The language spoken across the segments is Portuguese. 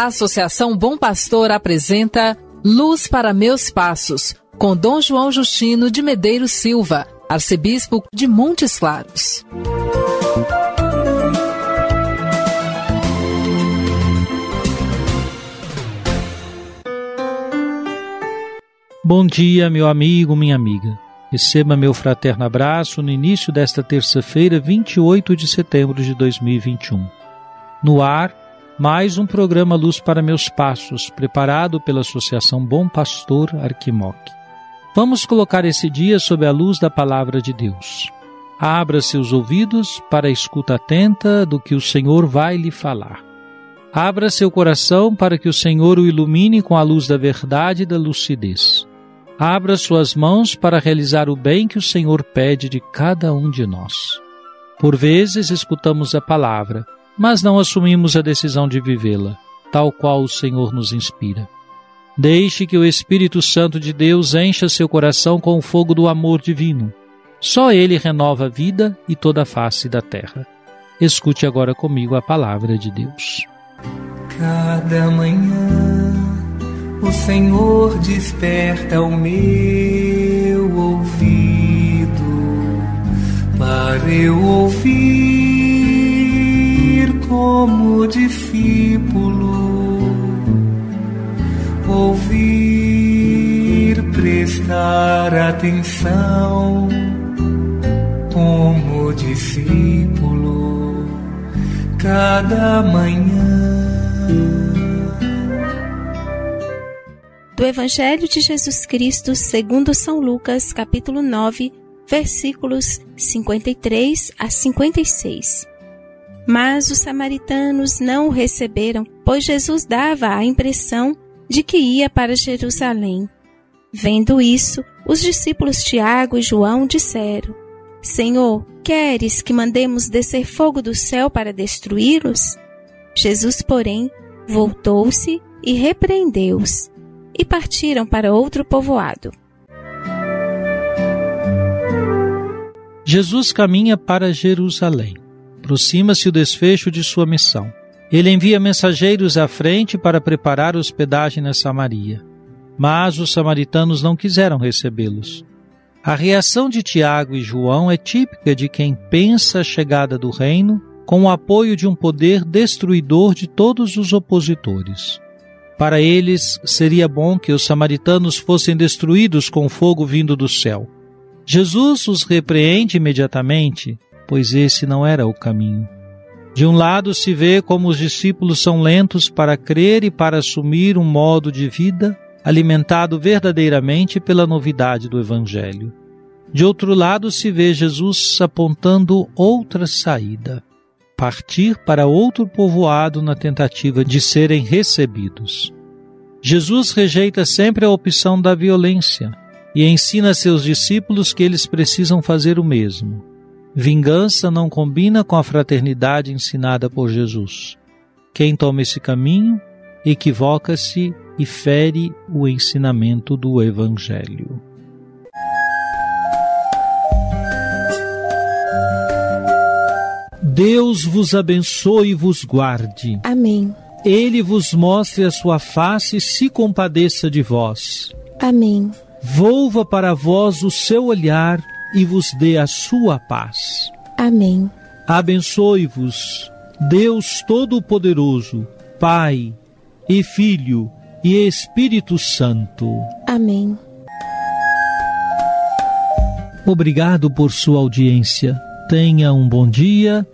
A Associação Bom Pastor apresenta Luz para Meus Passos, com Dom João Justino de Medeiros Silva, arcebispo de Montes Claros. Bom dia, meu amigo, minha amiga. Receba meu fraterno abraço no início desta terça-feira, 28 de setembro de 2021. No ar, mais um programa Luz para Meus Passos, preparado pela Associação Bom Pastor Arquimoc. Vamos colocar esse dia sob a luz da Palavra de Deus. Abra seus ouvidos para a escuta atenta do que o Senhor vai lhe falar. Abra seu coração para que o Senhor o ilumine com a luz da verdade e da lucidez. Abra suas mãos para realizar o bem que o Senhor pede de cada um de nós. Por vezes escutamos a palavra, mas não assumimos a decisão de vivê-la, tal qual o Senhor nos inspira. Deixe que o Espírito Santo de Deus encha seu coração com o fogo do amor divino. Só ele renova a vida e toda a face da terra. Escute agora comigo a palavra de Deus. Cada manhã o Senhor desperta o meu ouvido para eu ouvir como discípulo, ouvir, prestar atenção como discípulo, cada manhã. do Evangelho de Jesus Cristo segundo São Lucas, capítulo 9, versículos 53 a 56. Mas os samaritanos não o receberam, pois Jesus dava a impressão de que ia para Jerusalém. Vendo isso, os discípulos Tiago e João disseram: Senhor, queres que mandemos descer fogo do céu para destruí-los? Jesus, porém, voltou-se e repreendeu-os e partiram para outro povoado. Jesus caminha para Jerusalém. Aproxima-se o desfecho de sua missão. Ele envia mensageiros à frente para preparar hospedagem na Samaria. Mas os samaritanos não quiseram recebê-los. A reação de Tiago e João é típica de quem pensa a chegada do reino com o apoio de um poder destruidor de todos os opositores. Para eles seria bom que os samaritanos fossem destruídos com fogo vindo do céu. Jesus os repreende imediatamente, pois esse não era o caminho. De um lado se vê como os discípulos são lentos para crer e para assumir um modo de vida alimentado verdadeiramente pela novidade do Evangelho. De outro lado se vê Jesus apontando outra saída, partir para outro povoado na tentativa de serem recebidos. Jesus rejeita sempre a opção da violência e ensina a seus discípulos que eles precisam fazer o mesmo. Vingança não combina com a fraternidade ensinada por Jesus. Quem toma esse caminho equivoca-se e fere o ensinamento do Evangelho. Deus vos abençoe e vos guarde. Amém. Ele vos mostre a sua face e se compadeça de vós. Amém. Volva para vós o seu olhar e vos dê a sua paz. Amém. Abençoe-vos, Deus Todo-Poderoso, Pai e Filho e Espírito Santo. Amém. Obrigado por sua audiência. Tenha um bom dia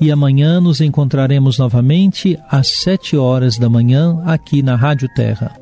e amanhã nos encontraremos novamente às sete horas da manhã aqui na Rádio Terra.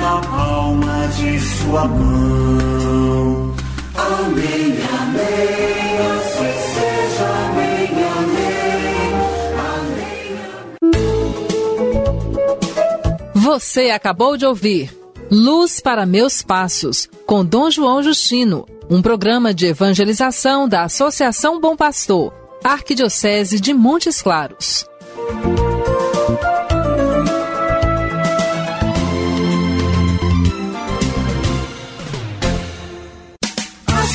na palma de sua mão. Amém, amém, amém, amém, amém. Você acabou de ouvir Luz para Meus Passos, com Dom João Justino, um programa de evangelização da Associação Bom Pastor, Arquidiocese de Montes Claros.